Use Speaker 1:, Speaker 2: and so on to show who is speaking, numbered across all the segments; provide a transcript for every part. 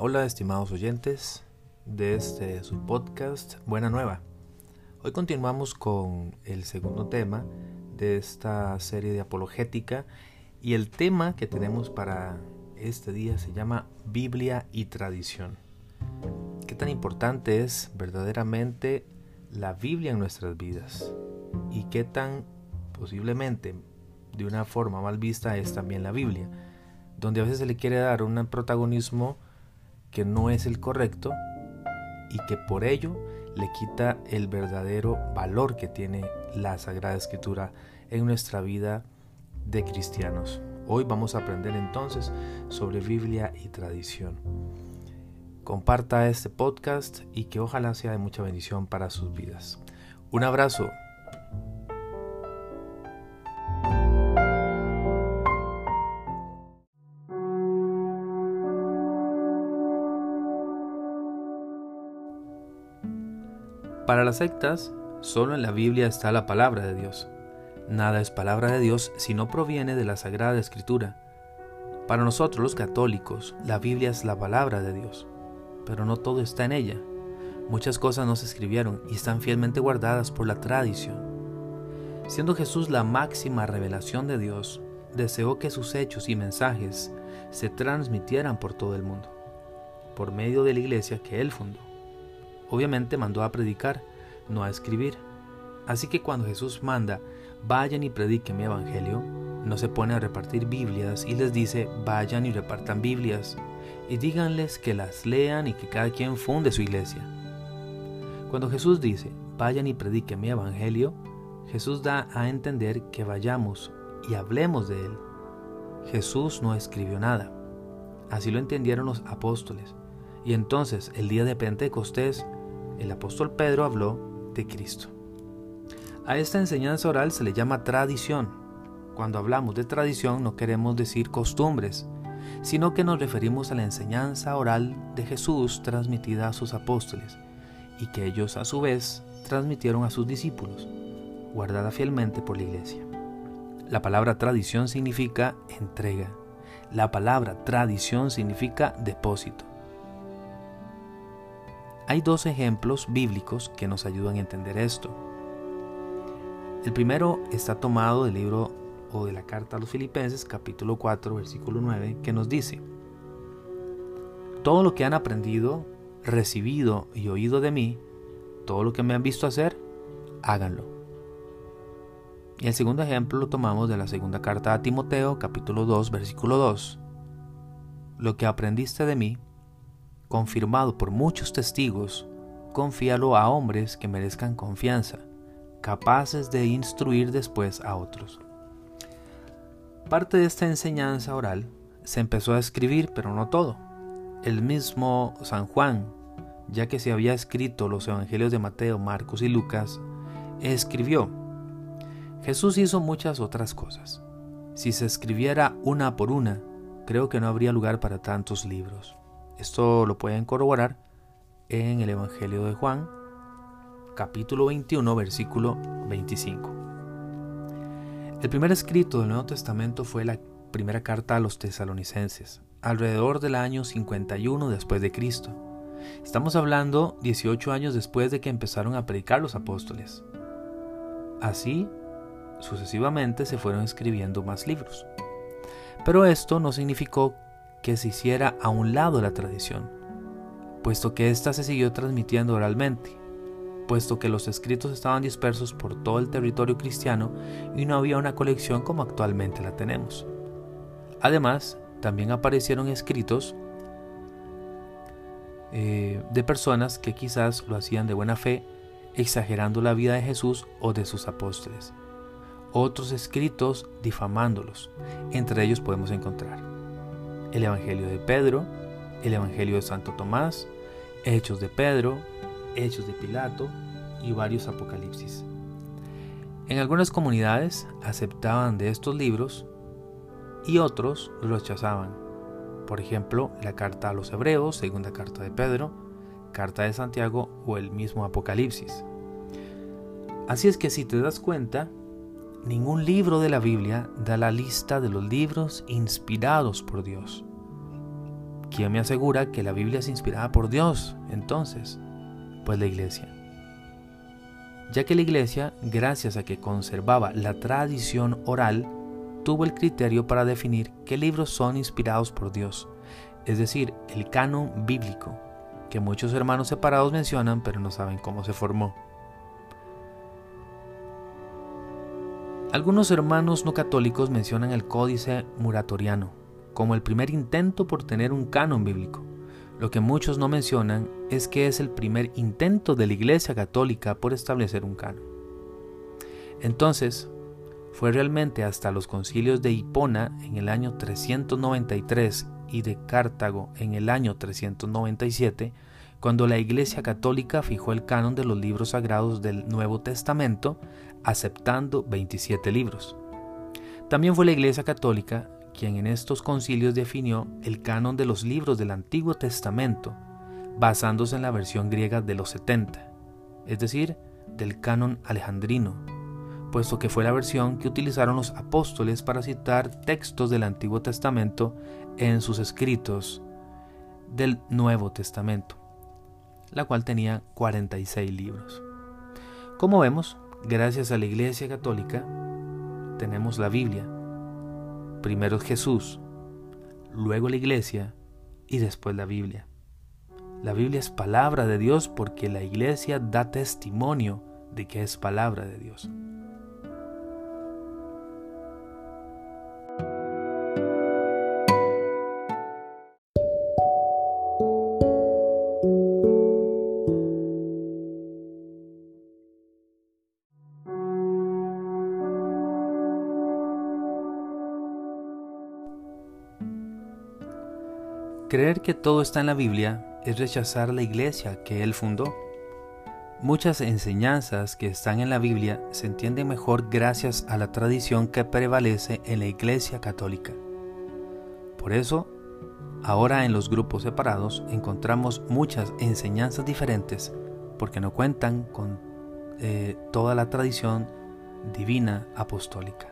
Speaker 1: Hola, estimados oyentes de este su podcast Buena Nueva. Hoy continuamos con el segundo tema de esta serie de apologética y el tema que tenemos para este día se llama Biblia y tradición. ¿Qué tan importante es verdaderamente la Biblia en nuestras vidas? ¿Y qué tan posiblemente de una forma mal vista es también la Biblia? Donde a veces se le quiere dar un protagonismo que no es el correcto y que por ello le quita el verdadero valor que tiene la Sagrada Escritura en nuestra vida de cristianos. Hoy vamos a aprender entonces sobre Biblia y tradición. Comparta este podcast y que ojalá sea de mucha bendición para sus vidas. Un abrazo. Para las sectas, solo en la Biblia está la palabra de Dios. Nada es palabra de Dios si no proviene de la Sagrada Escritura. Para nosotros los católicos, la Biblia es la palabra de Dios, pero no todo está en ella. Muchas cosas no se escribieron y están fielmente guardadas por la tradición. Siendo Jesús la máxima revelación de Dios, deseó que sus hechos y mensajes se transmitieran por todo el mundo, por medio de la iglesia que él fundó. Obviamente mandó a predicar, no a escribir. Así que cuando Jesús manda, vayan y prediquen mi evangelio, no se pone a repartir Biblias y les dice, vayan y repartan Biblias, y díganles que las lean y que cada quien funde su iglesia. Cuando Jesús dice, vayan y prediquen mi evangelio, Jesús da a entender que vayamos y hablemos de él. Jesús no escribió nada. Así lo entendieron los apóstoles. Y entonces, el día de Pentecostés, el apóstol Pedro habló de Cristo. A esta enseñanza oral se le llama tradición. Cuando hablamos de tradición no queremos decir costumbres, sino que nos referimos a la enseñanza oral de Jesús transmitida a sus apóstoles y que ellos a su vez transmitieron a sus discípulos, guardada fielmente por la iglesia. La palabra tradición significa entrega. La palabra tradición significa depósito. Hay dos ejemplos bíblicos que nos ayudan a entender esto. El primero está tomado del libro o de la carta a los Filipenses, capítulo 4, versículo 9, que nos dice, Todo lo que han aprendido, recibido y oído de mí, todo lo que me han visto hacer, háganlo. Y el segundo ejemplo lo tomamos de la segunda carta a Timoteo, capítulo 2, versículo 2. Lo que aprendiste de mí, confirmado por muchos testigos, confíalo a hombres que merezcan confianza, capaces de instruir después a otros. Parte de esta enseñanza oral se empezó a escribir, pero no todo. El mismo San Juan, ya que se había escrito los evangelios de Mateo, Marcos y Lucas, escribió, Jesús hizo muchas otras cosas. Si se escribiera una por una, creo que no habría lugar para tantos libros. Esto lo pueden corroborar en el Evangelio de Juan, capítulo 21, versículo 25. El primer escrito del Nuevo Testamento fue la primera carta a los tesalonicenses, alrededor del año 51 después de Cristo. Estamos hablando 18 años después de que empezaron a predicar los apóstoles. Así, sucesivamente se fueron escribiendo más libros. Pero esto no significó que se hiciera a un lado la tradición, puesto que ésta se siguió transmitiendo oralmente, puesto que los escritos estaban dispersos por todo el territorio cristiano y no había una colección como actualmente la tenemos. Además, también aparecieron escritos eh, de personas que quizás lo hacían de buena fe, exagerando la vida de Jesús o de sus apóstoles. Otros escritos difamándolos. Entre ellos podemos encontrar el Evangelio de Pedro, el Evangelio de Santo Tomás, Hechos de Pedro, Hechos de Pilato y varios Apocalipsis. En algunas comunidades aceptaban de estos libros y otros los rechazaban. Por ejemplo, la carta a los Hebreos, segunda carta de Pedro, carta de Santiago o el mismo Apocalipsis. Así es que si te das cuenta, Ningún libro de la Biblia da la lista de los libros inspirados por Dios. ¿quién me asegura que la Biblia es inspirada por Dios? Entonces, pues la iglesia. Ya que la iglesia, gracias a que conservaba la tradición oral, tuvo el criterio para definir qué libros son inspirados por Dios, es decir, el canon bíblico, que muchos hermanos separados mencionan pero no saben cómo se formó. Algunos hermanos no católicos mencionan el Códice Muratoriano como el primer intento por tener un canon bíblico. Lo que muchos no mencionan es que es el primer intento de la Iglesia Católica por establecer un canon. Entonces, fue realmente hasta los concilios de Hipona en el año 393 y de Cartago en el año 397 cuando la Iglesia Católica fijó el canon de los libros sagrados del Nuevo Testamento, aceptando 27 libros. También fue la Iglesia Católica quien en estos concilios definió el canon de los libros del Antiguo Testamento, basándose en la versión griega de los 70, es decir, del canon alejandrino, puesto que fue la versión que utilizaron los apóstoles para citar textos del Antiguo Testamento en sus escritos del Nuevo Testamento la cual tenía 46 libros. Como vemos, gracias a la Iglesia Católica, tenemos la Biblia. Primero Jesús, luego la Iglesia y después la Biblia. La Biblia es palabra de Dios porque la Iglesia da testimonio de que es palabra de Dios. Creer que todo está en la Biblia es rechazar la iglesia que Él fundó. Muchas enseñanzas que están en la Biblia se entienden mejor gracias a la tradición que prevalece en la iglesia católica. Por eso, ahora en los grupos separados encontramos muchas enseñanzas diferentes porque no cuentan con eh, toda la tradición divina apostólica.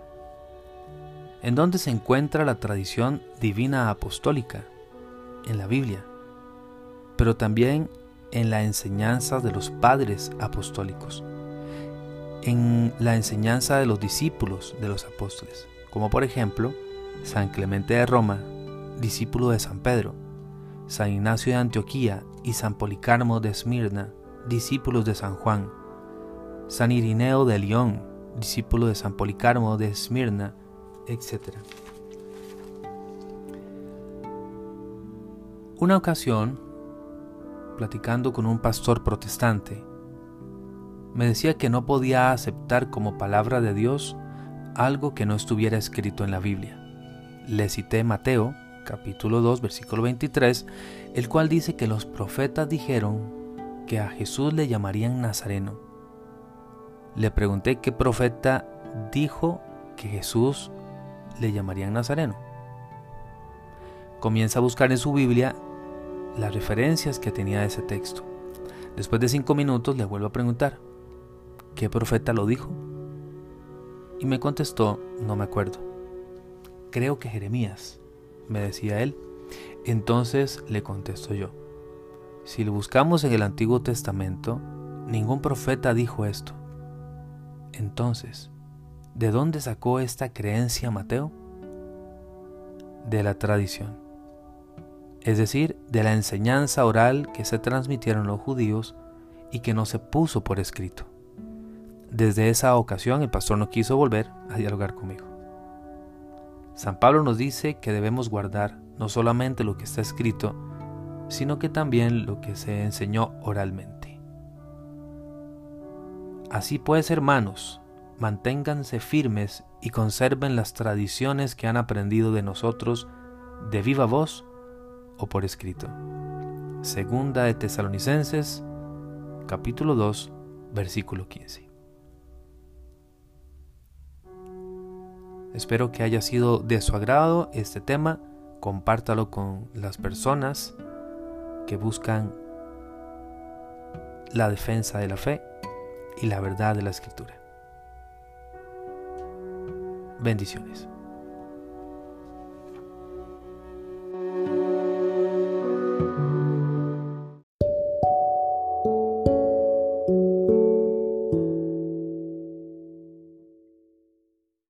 Speaker 1: ¿En dónde se encuentra la tradición divina apostólica? En la Biblia, pero también en la enseñanza de los padres apostólicos, en la enseñanza de los discípulos de los apóstoles, como por ejemplo San Clemente de Roma, discípulo de San Pedro, San Ignacio de Antioquía y San Policarmo de Esmirna, discípulos de San Juan, San Irineo de León, discípulo de San Policarmo de Esmirna, etc. Una ocasión, platicando con un pastor protestante, me decía que no podía aceptar como palabra de Dios algo que no estuviera escrito en la Biblia. Le cité Mateo, capítulo 2, versículo 23, el cual dice que los profetas dijeron que a Jesús le llamarían Nazareno. Le pregunté qué profeta dijo que Jesús le llamarían Nazareno. Comienza a buscar en su Biblia las referencias que tenía de ese texto. Después de cinco minutos le vuelvo a preguntar, ¿qué profeta lo dijo? Y me contestó, no me acuerdo. Creo que Jeremías, me decía él. Entonces le contesto yo, si lo buscamos en el Antiguo Testamento, ningún profeta dijo esto. Entonces, ¿de dónde sacó esta creencia Mateo? De la tradición es decir, de la enseñanza oral que se transmitieron los judíos y que no se puso por escrito. Desde esa ocasión el pastor no quiso volver a dialogar conmigo. San Pablo nos dice que debemos guardar no solamente lo que está escrito, sino que también lo que se enseñó oralmente. Así pues, hermanos, manténganse firmes y conserven las tradiciones que han aprendido de nosotros de viva voz o por escrito. Segunda de Tesalonicenses, capítulo 2, versículo 15. Espero que haya sido de su agrado este tema. Compártalo con las personas que buscan la defensa de la fe y la verdad de la escritura. Bendiciones.